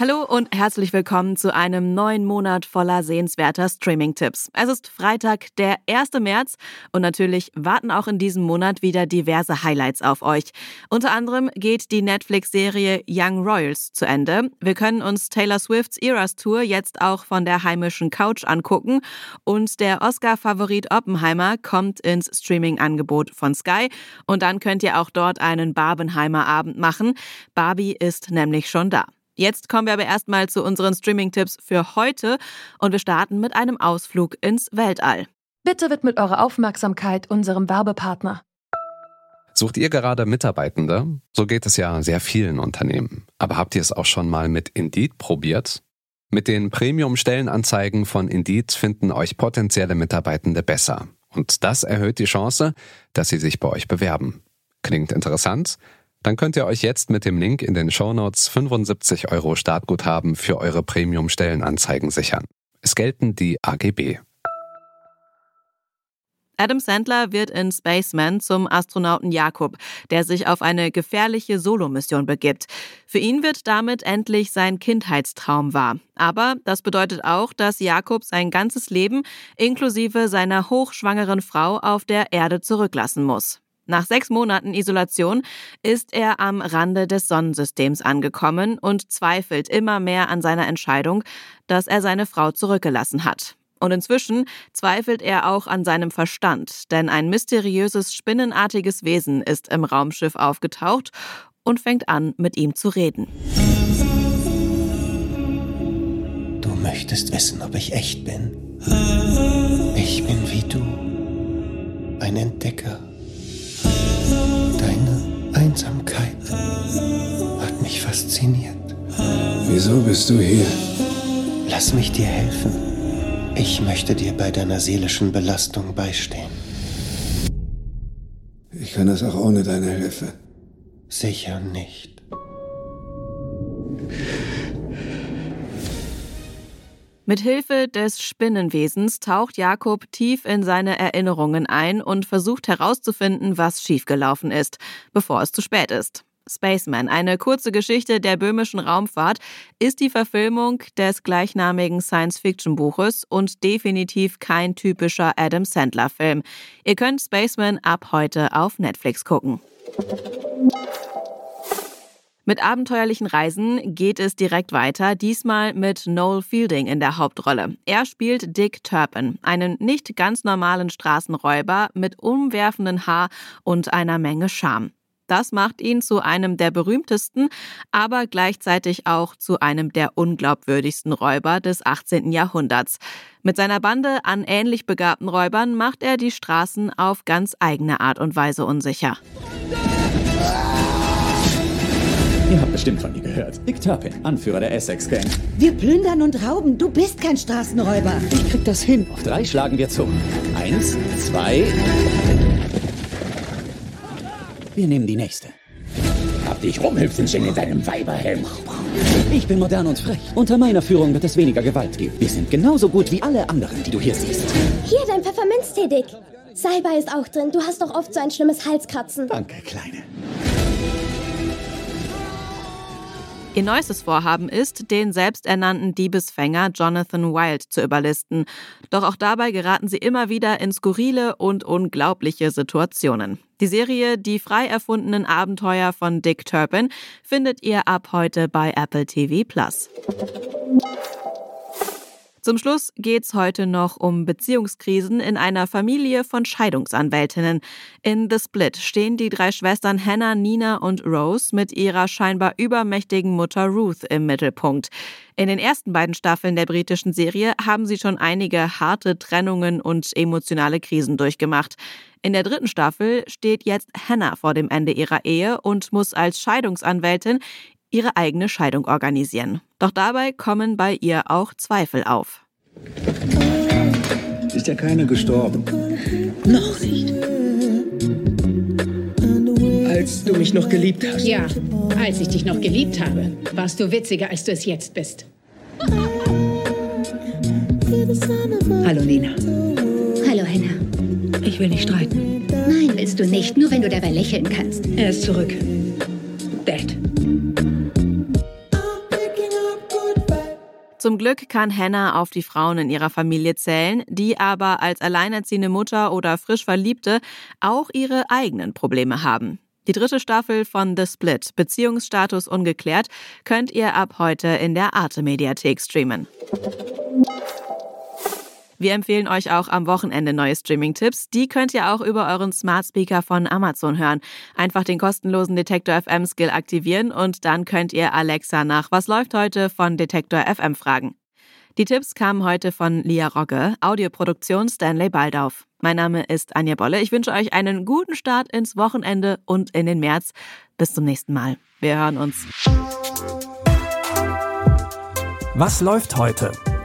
Hallo und herzlich willkommen zu einem neuen Monat voller sehenswerter Streaming-Tipps. Es ist Freitag, der 1. März und natürlich warten auch in diesem Monat wieder diverse Highlights auf euch. Unter anderem geht die Netflix-Serie Young Royals zu Ende. Wir können uns Taylor Swifts Eras Tour jetzt auch von der heimischen Couch angucken und der Oscar-Favorit Oppenheimer kommt ins Streaming-Angebot von Sky und dann könnt ihr auch dort einen Barbenheimer Abend machen. Barbie ist nämlich schon da. Jetzt kommen wir aber erstmal zu unseren Streaming-Tipps für heute und wir starten mit einem Ausflug ins Weltall. Bitte widmet eure Aufmerksamkeit unserem Werbepartner. Sucht ihr gerade Mitarbeitende? So geht es ja sehr vielen Unternehmen. Aber habt ihr es auch schon mal mit Indeed probiert? Mit den Premium-Stellenanzeigen von Indeed finden euch potenzielle Mitarbeitende besser. Und das erhöht die Chance, dass sie sich bei euch bewerben. Klingt interessant? Dann könnt ihr euch jetzt mit dem Link in den Shownotes 75 Euro Startguthaben für eure Premium-Stellenanzeigen sichern. Es gelten die AGB. Adam Sandler wird in Spaceman zum Astronauten Jakob, der sich auf eine gefährliche Solomission begibt. Für ihn wird damit endlich sein Kindheitstraum wahr. Aber das bedeutet auch, dass Jakob sein ganzes Leben inklusive seiner hochschwangeren Frau auf der Erde zurücklassen muss. Nach sechs Monaten Isolation ist er am Rande des Sonnensystems angekommen und zweifelt immer mehr an seiner Entscheidung, dass er seine Frau zurückgelassen hat. Und inzwischen zweifelt er auch an seinem Verstand, denn ein mysteriöses, spinnenartiges Wesen ist im Raumschiff aufgetaucht und fängt an, mit ihm zu reden. Du möchtest wissen, ob ich echt bin. Ich bin wie du. Ein Entdecker Einsamkeit hat mich fasziniert. Wieso bist du hier? Lass mich dir helfen. Ich möchte dir bei deiner seelischen Belastung beistehen. Ich kann das auch ohne deine Hilfe. Sicher nicht. Mit Hilfe des Spinnenwesens taucht Jakob tief in seine Erinnerungen ein und versucht herauszufinden, was schiefgelaufen ist, bevor es zu spät ist. Spaceman, eine kurze Geschichte der böhmischen Raumfahrt, ist die Verfilmung des gleichnamigen Science-Fiction-Buches und definitiv kein typischer Adam Sandler-Film. Ihr könnt Spaceman ab heute auf Netflix gucken. Mit abenteuerlichen Reisen geht es direkt weiter, diesmal mit Noel Fielding in der Hauptrolle. Er spielt Dick Turpin, einen nicht ganz normalen Straßenräuber mit umwerfenden Haar und einer Menge Charme. Das macht ihn zu einem der berühmtesten, aber gleichzeitig auch zu einem der unglaubwürdigsten Räuber des 18. Jahrhunderts. Mit seiner Bande an ähnlich begabten Räubern macht er die Straßen auf ganz eigene Art und Weise unsicher. Ihr habt bestimmt von mir gehört. Dick Turpin, Anführer der Essex Gang. Wir plündern und rauben. Du bist kein Straßenräuber. Ich krieg das hin. Auf drei schlagen wir zu. Eins, zwei. Wir nehmen die nächste. Hab dich rumhüpfen sehen in deinem Weiberhelm. Ich bin modern und frech. Unter meiner Führung wird es weniger Gewalt geben. Wir sind genauso gut wie alle anderen, die du hier siehst. Hier dein Pfefferminztee, Dick. Salbei ist auch drin. Du hast doch oft so ein schlimmes Halskratzen. Danke, Kleine. Ihr neuestes Vorhaben ist, den selbsternannten Diebesfänger Jonathan Wild zu überlisten. Doch auch dabei geraten sie immer wieder in skurrile und unglaubliche Situationen. Die Serie Die frei erfundenen Abenteuer von Dick Turpin findet ihr ab heute bei Apple TV Plus. Zum Schluss geht's heute noch um Beziehungskrisen in einer Familie von Scheidungsanwältinnen. In The Split stehen die drei Schwestern Hannah, Nina und Rose mit ihrer scheinbar übermächtigen Mutter Ruth im Mittelpunkt. In den ersten beiden Staffeln der britischen Serie haben sie schon einige harte Trennungen und emotionale Krisen durchgemacht. In der dritten Staffel steht jetzt Hannah vor dem Ende ihrer Ehe und muss als Scheidungsanwältin ihre eigene Scheidung organisieren. Doch dabei kommen bei ihr auch Zweifel auf. Ist ja keiner gestorben. Noch nicht. Als du mich noch geliebt hast. Ja, als ich dich noch geliebt habe, warst du witziger, als du es jetzt bist. Hallo Nina. Hallo Henna. Ich will nicht streiten. Nein, willst du nicht, nur wenn du dabei lächeln kannst. Er ist zurück. Zum Glück kann Hannah auf die Frauen in ihrer Familie zählen, die aber als alleinerziehende Mutter oder frisch Verliebte auch ihre eigenen Probleme haben. Die dritte Staffel von The Split, Beziehungsstatus ungeklärt, könnt ihr ab heute in der Arte Mediathek streamen. Wir empfehlen euch auch am Wochenende neue Streaming-Tipps. Die könnt ihr auch über euren Smart Speaker von Amazon hören. Einfach den kostenlosen Detektor FM Skill aktivieren und dann könnt ihr Alexa nach Was läuft heute von Detektor FM fragen. Die Tipps kamen heute von Lia Rogge, Audioproduktion Stanley Baldauf. Mein Name ist Anja Bolle. Ich wünsche euch einen guten Start ins Wochenende und in den März. Bis zum nächsten Mal. Wir hören uns. Was läuft heute?